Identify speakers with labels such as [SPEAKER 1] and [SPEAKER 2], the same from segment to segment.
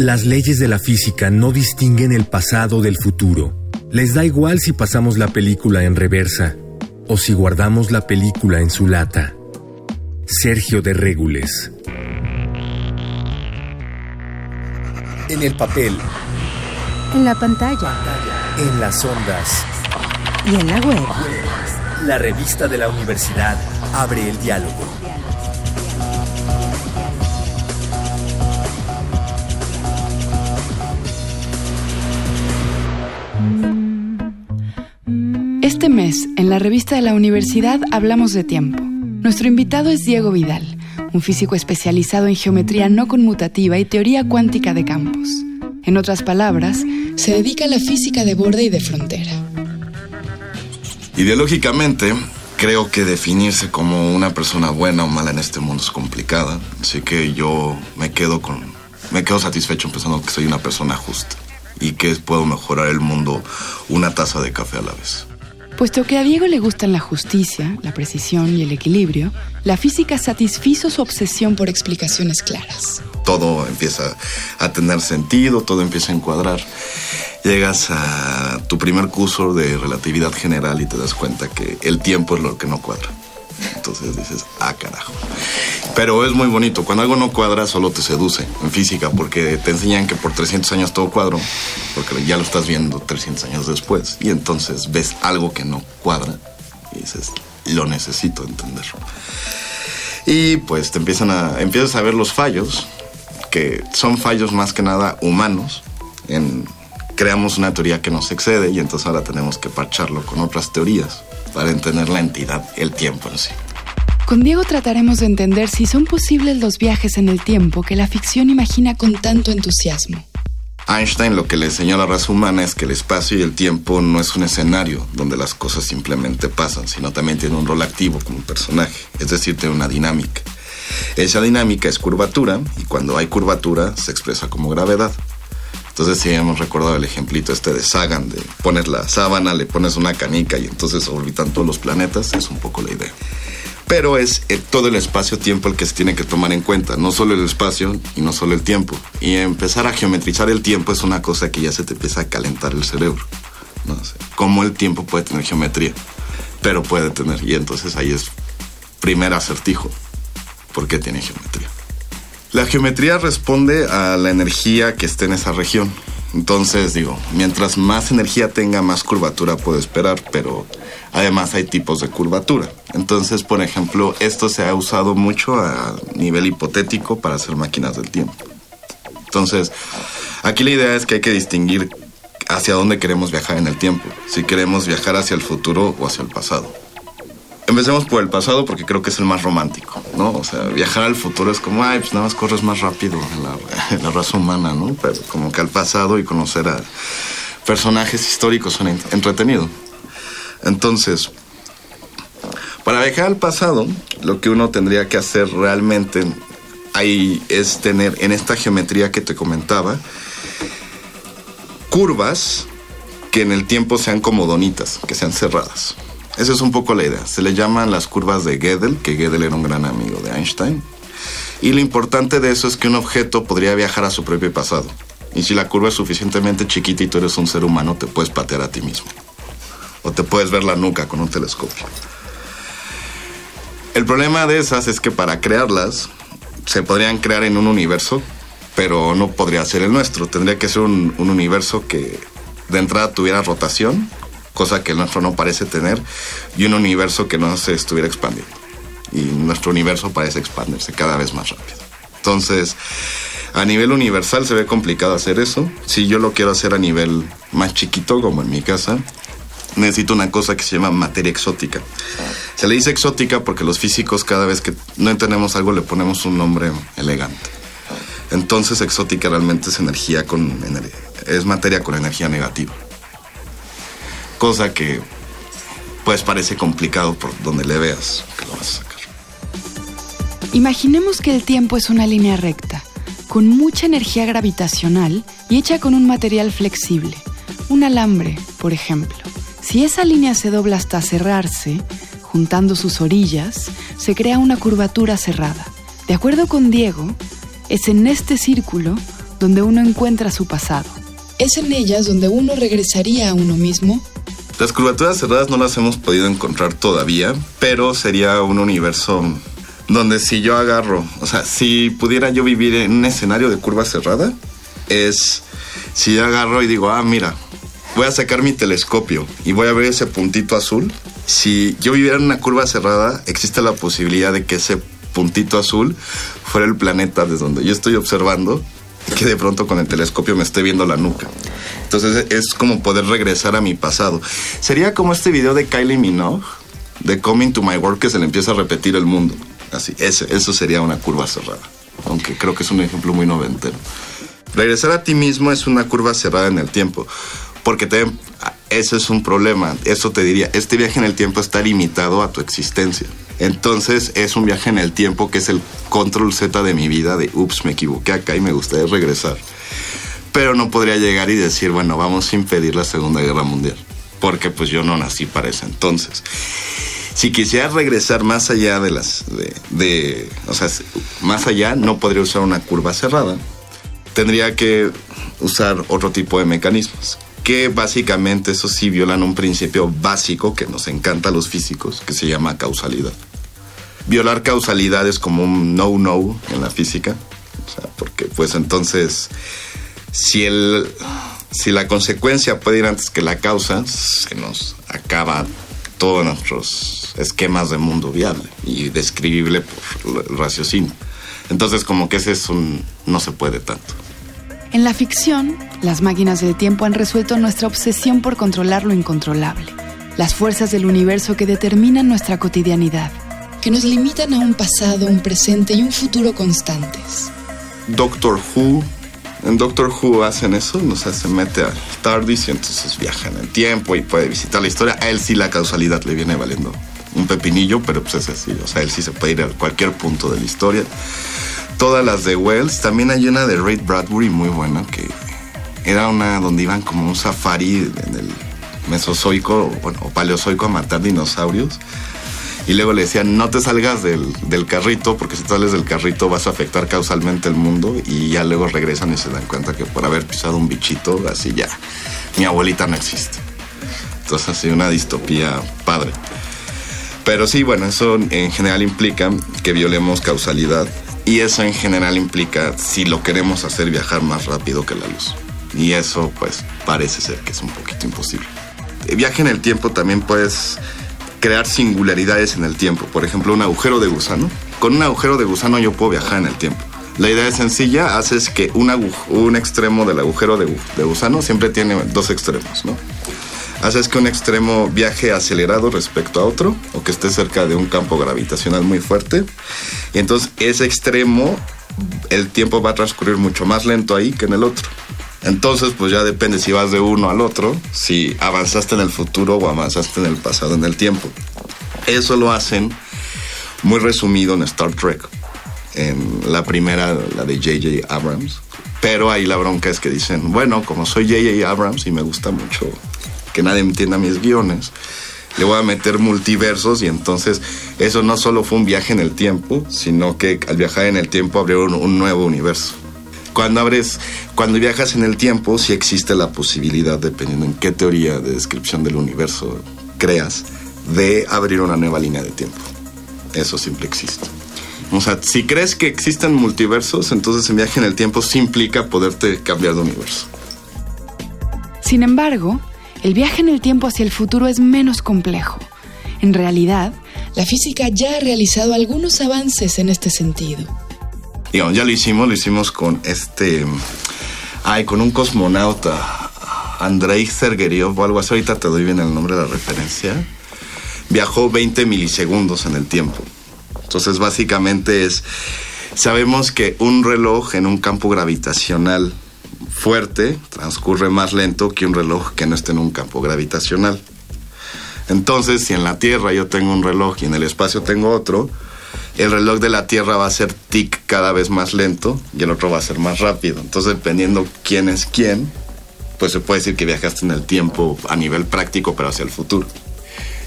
[SPEAKER 1] Las leyes de la física no distinguen el pasado del futuro. Les da igual si pasamos la película en reversa o si guardamos la película en su lata. Sergio de Régules.
[SPEAKER 2] En el papel.
[SPEAKER 3] En la pantalla.
[SPEAKER 2] En las ondas.
[SPEAKER 3] Y en la web.
[SPEAKER 2] La revista de la universidad abre el diálogo.
[SPEAKER 4] En la revista de la universidad hablamos de tiempo. Nuestro invitado es Diego Vidal, un físico especializado en geometría no conmutativa y teoría cuántica de campos. En otras palabras, se dedica a la física de borde y de frontera.
[SPEAKER 5] Ideológicamente, creo que definirse como una persona buena o mala en este mundo es complicada, así que yo me quedo con me quedo satisfecho pensando que soy una persona justa y que puedo mejorar el mundo una taza de café a la vez.
[SPEAKER 4] Puesto que a Diego le gustan la justicia, la precisión y el equilibrio, la física satisfizo su obsesión por explicaciones claras.
[SPEAKER 5] Todo empieza a tener sentido, todo empieza a encuadrar. Llegas a tu primer curso de relatividad general y te das cuenta que el tiempo es lo que no cuadra. Entonces dices, ah, carajo. Pero es muy bonito. Cuando algo no cuadra, solo te seduce en física, porque te enseñan que por 300 años todo cuadro, porque ya lo estás viendo 300 años después. Y entonces ves algo que no cuadra y dices, lo necesito entender. Y pues te empiezan a, empiezas a ver los fallos, que son fallos más que nada humanos. Creamos una teoría que nos excede y entonces ahora tenemos que parcharlo con otras teorías para entender la entidad, el tiempo en sí.
[SPEAKER 4] Con Diego trataremos de entender si son posibles los viajes en el tiempo que la ficción imagina con tanto entusiasmo.
[SPEAKER 5] Einstein lo que le enseñó a la raza humana es que el espacio y el tiempo no es un escenario donde las cosas simplemente pasan, sino también tiene un rol activo como personaje, es decir, tiene una dinámica. Esa dinámica es curvatura y cuando hay curvatura se expresa como gravedad. Entonces sí hemos recordado el ejemplito este de Sagan, de pones la sábana, le pones una canica y entonces orbitan todos los planetas, es un poco la idea. Pero es eh, todo el espacio-tiempo el que se tiene que tomar en cuenta, no solo el espacio y no solo el tiempo. Y empezar a geometrizar el tiempo es una cosa que ya se te empieza a calentar el cerebro. No sé, cómo el tiempo puede tener geometría, pero puede tener. Y entonces ahí es primer acertijo. ¿Por qué tiene geometría? La geometría responde a la energía que esté en esa región. Entonces, digo, mientras más energía tenga, más curvatura puede esperar, pero además hay tipos de curvatura. Entonces, por ejemplo, esto se ha usado mucho a nivel hipotético para hacer máquinas del tiempo. Entonces, aquí la idea es que hay que distinguir hacia dónde queremos viajar en el tiempo, si queremos viajar hacia el futuro o hacia el pasado. Empecemos por el pasado porque creo que es el más romántico, ¿no? O sea, viajar al futuro es como, ay, pues nada más corres más rápido en la, raza humana, ¿no? Pero como que al pasado y conocer a personajes históricos son entretenido. Entonces, para viajar al pasado, lo que uno tendría que hacer realmente ahí es tener en esta geometría que te comentaba curvas que en el tiempo sean como donitas, que sean cerradas. Esa es un poco la idea. Se le llaman las curvas de Gödel, que Gödel era un gran amigo de Einstein. Y lo importante de eso es que un objeto podría viajar a su propio pasado. Y si la curva es suficientemente chiquita y tú eres un ser humano, te puedes patear a ti mismo. O te puedes ver la nuca con un telescopio. El problema de esas es que para crearlas se podrían crear en un universo, pero no podría ser el nuestro. Tendría que ser un, un universo que de entrada tuviera rotación cosa que el nuestro no parece tener, y un universo que no se estuviera expandiendo. Y nuestro universo parece expandirse cada vez más rápido. Entonces, a nivel universal se ve complicado hacer eso. Si yo lo quiero hacer a nivel más chiquito, como en mi casa, necesito una cosa que se llama materia exótica. Se le dice exótica porque los físicos cada vez que no entendemos algo le ponemos un nombre elegante. Entonces exótica realmente es energía con es materia con energía negativa cosa que pues parece complicado por donde le veas que lo vas a sacar.
[SPEAKER 4] Imaginemos que el tiempo es una línea recta, con mucha energía gravitacional y hecha con un material flexible, un alambre, por ejemplo. Si esa línea se dobla hasta cerrarse, juntando sus orillas, se crea una curvatura cerrada. De acuerdo con Diego, es en este círculo donde uno encuentra su pasado. ¿Es en ellas donde uno regresaría a uno mismo?
[SPEAKER 5] Las curvaturas cerradas no las hemos podido encontrar todavía, pero sería un universo donde si yo agarro, o sea, si pudiera yo vivir en un escenario de curva cerrada, es si yo agarro y digo, ah, mira, voy a sacar mi telescopio y voy a ver ese puntito azul. Si yo viviera en una curva cerrada, existe la posibilidad de que ese puntito azul fuera el planeta desde donde yo estoy observando que de pronto con el telescopio me esté viendo la nuca. Entonces es como poder regresar a mi pasado. Sería como este video de Kylie Minogue de Coming to My Work que se le empieza a repetir el mundo. Así, ese, eso sería una curva cerrada. Aunque creo que es un ejemplo muy noventero. Regresar a ti mismo es una curva cerrada en el tiempo. Porque te, eso es un problema. Eso te diría, este viaje en el tiempo está limitado a tu existencia. Entonces es un viaje en el tiempo que es el control Z de mi vida, de ups, me equivoqué acá y me gustaría regresar. Pero no podría llegar y decir, bueno, vamos a impedir la Segunda Guerra Mundial. Porque pues yo no nací para ese entonces si quisiera regresar más allá de las, de, o sea, más allá, no podría usar una curva cerrada. Tendría que usar otro tipo de mecanismos, que básicamente eso sí violan un principio básico que nos encanta a los físicos, que se llama causalidad. Violar causalidad es como un no-no en la física, porque pues entonces, si el, si la consecuencia puede ir antes que la causa, se nos acaba todos nuestros esquemas de mundo viable y describible por el raciocinio. Entonces como que ese es un no se puede tanto.
[SPEAKER 4] En la ficción, las máquinas de tiempo han resuelto nuestra obsesión por controlar lo incontrolable, las fuerzas del universo que determinan nuestra cotidianidad, que nos limitan a un pasado, un presente y un futuro constantes.
[SPEAKER 5] Doctor Who en Doctor Who hacen eso, no sé, se mete al TARDIS y entonces viaja en el tiempo y puede visitar la historia. A él sí la causalidad le viene valiendo un pepinillo, pero pues es así, o sea, él sí se puede ir a cualquier punto de la historia. Todas las de Wells, también hay una de Ray Bradbury muy buena, que era una donde iban como un safari en el Mesozoico bueno, o Paleozoico a matar dinosaurios y luego le decían, no te salgas del, del, carrito, porque si sales del carrito vas a afectar causalmente el mundo, y ya luego regresan y se dan cuenta que por haber pisado un bichito, así ya, mi abuelita no existe. Entonces, así una distopía padre. Pero sí, bueno, eso en general implica que violemos causalidad, y eso en general implica, si lo queremos hacer, viajar más rápido que la luz. Y eso, pues, parece ser que es un poquito imposible. Viaje en el tiempo también puedes crear singularidades en el tiempo. Por ejemplo, un agujero de gusano. Con un agujero de gusano yo puedo viajar en el tiempo. La idea es sencilla, haces que un, extremo del agujero de, gusano siempre tiene dos extremos, ¿no? Haces que un extremo viaje acelerado respecto a otro o que esté cerca de un campo gravitacional muy fuerte. Y entonces ese extremo, el tiempo va a transcurrir mucho más lento ahí que en el otro. Entonces, pues ya depende si vas de uno al otro, si avanzaste en el futuro o avanzaste en el pasado, en el tiempo. Eso lo hacen muy resumido en Star Trek, en la primera, la de J.J. Abrams. Pero ahí la bronca es que dicen, bueno, como soy J.J. Abrams y me gusta mucho que nadie entienda mis guiones, le voy a meter multiversos y entonces eso no solo fue un viaje en el tiempo, sino que al viajar en el tiempo abrieron un nuevo universo cuando abres, cuando viajas en el tiempo, sí existe la posibilidad, dependiendo en qué teoría de descripción del universo creas, de abrir una nueva línea de tiempo. Eso siempre existe. O sea, si crees que existen multiversos, entonces el viaje en el tiempo sí implica poderte cambiar de universo.
[SPEAKER 4] Sin embargo, el viaje en el tiempo hacia el futuro es menos complejo. En realidad, la física ya ha realizado algunos avances en este sentido
[SPEAKER 5] ya lo hicimos, lo hicimos con este, ay, con un cosmonauta, Andrei Sergeriov o algo así, ahorita te doy bien el nombre de la referencia, viajó 20 milisegundos en el tiempo. Entonces, básicamente es, sabemos que un reloj en un campo gravitacional fuerte transcurre más lento que un reloj que no esté en un campo gravitacional. Entonces, si en la Tierra yo tengo un reloj y en el espacio tengo otro, el reloj de la Tierra va a ser tic cada vez más lento y el otro va a ser más rápido. Entonces, dependiendo quién es quién, pues se puede decir que viajaste en el tiempo a nivel práctico, pero hacia el futuro.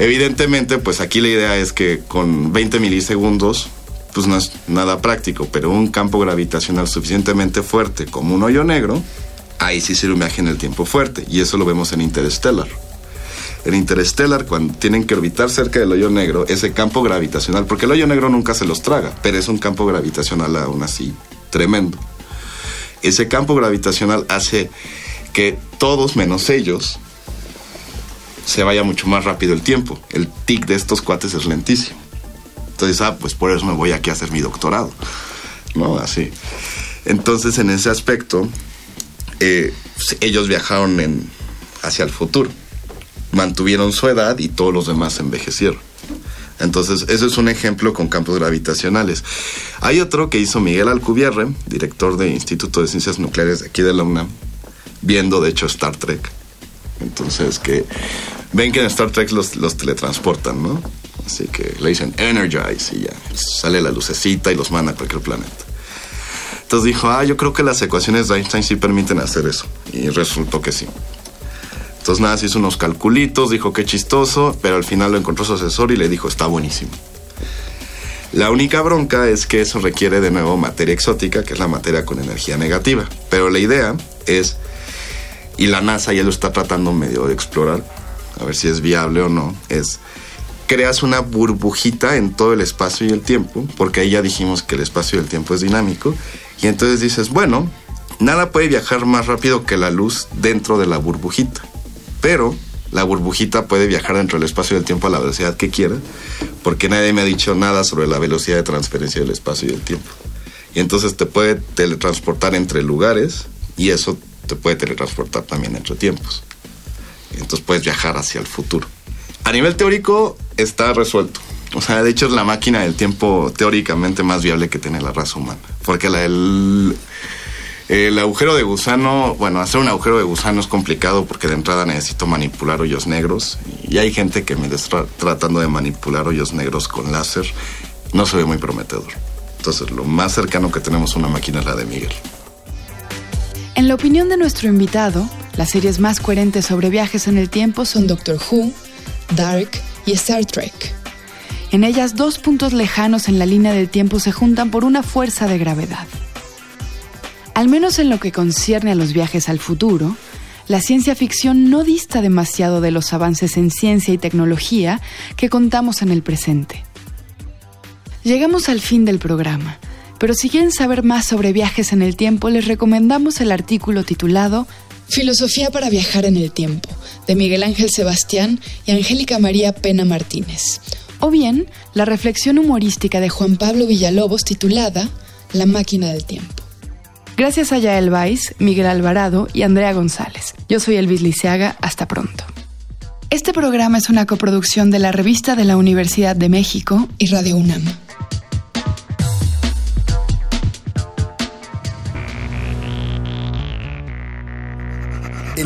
[SPEAKER 5] Evidentemente, pues aquí la idea es que con 20 milisegundos pues no es nada práctico, pero un campo gravitacional suficientemente fuerte como un hoyo negro, ahí sí un viaje en el tiempo fuerte, y eso lo vemos en Interstellar. En Interstellar, cuando tienen que orbitar cerca del hoyo negro, ese campo gravitacional, porque el hoyo negro nunca se los traga, pero es un campo gravitacional aún así tremendo. Ese campo gravitacional hace que todos menos ellos se vaya mucho más rápido el tiempo. El tic de estos cuates es lentísimo. Entonces, ah, pues por eso me voy aquí a hacer mi doctorado. ¿No? Así. Entonces, en ese aspecto, eh, ellos viajaron hacia el futuro. Mantuvieron su edad y todos los demás envejecieron. Entonces, eso es un ejemplo con campos gravitacionales. Hay otro que hizo Miguel Alcubierre, director del Instituto de Ciencias Nucleares de aquí de la UNAM, viendo de hecho Star Trek. Entonces, que ven que en Star Trek los, los teletransportan, ¿no? Así que le dicen Energize y ya sale la lucecita y los manda a cualquier planeta. Entonces dijo, ah, yo creo que las ecuaciones de Einstein sí permiten hacer eso. Y resultó que sí. Entonces nada, se hizo unos calculitos, dijo qué chistoso, pero al final lo encontró su asesor y le dijo, está buenísimo. La única bronca es que eso requiere de nuevo materia exótica, que es la materia con energía negativa. Pero la idea es, y la NASA ya lo está tratando medio de explorar, a ver si es viable o no, es creas una burbujita en todo el espacio y el tiempo, porque ahí ya dijimos que el espacio y el tiempo es dinámico, y entonces dices, bueno, nada puede viajar más rápido que la luz dentro de la burbujita, pero la burbujita puede viajar dentro del espacio y el tiempo a la velocidad que quiera, porque nadie me ha dicho nada sobre la velocidad de transferencia del espacio y el tiempo. Y entonces te puede teletransportar entre lugares y eso te puede teletransportar también entre tiempos. Entonces puedes viajar hacia el futuro a nivel teórico está resuelto. O sea, de hecho es la máquina del tiempo teóricamente más viable que tiene la raza humana. Porque el, agujero de gusano, bueno, hacer un agujero de gusano es complicado porque de entrada necesito manipular hoyos negros. Y hay gente que me está tratando de manipular hoyos negros con láser. No se ve muy prometedor. Entonces, lo más cercano que tenemos a una máquina es la de Miguel.
[SPEAKER 4] En la opinión de nuestro invitado, las series más coherentes sobre viajes en el tiempo son Doctor Who, Dark y Star Trek. En ellas dos puntos lejanos en la línea del tiempo se juntan por una fuerza de gravedad. Al menos en lo que concierne a los viajes al futuro, la ciencia ficción no dista demasiado de los avances en ciencia y tecnología que contamos en el presente. Llegamos al fin del programa, pero si quieren saber más sobre viajes en el tiempo, les recomendamos el artículo titulado Filosofía para viajar en el tiempo, de Miguel Ángel Sebastián y Angélica María Pena Martínez. O bien, la reflexión humorística de Juan Pablo Villalobos titulada La máquina del tiempo. Gracias a Yael Vais, Miguel Alvarado y Andrea González. Yo soy Elvis Liceaga. Hasta pronto. Este programa es una coproducción de la Revista de la Universidad de México y Radio UNAM.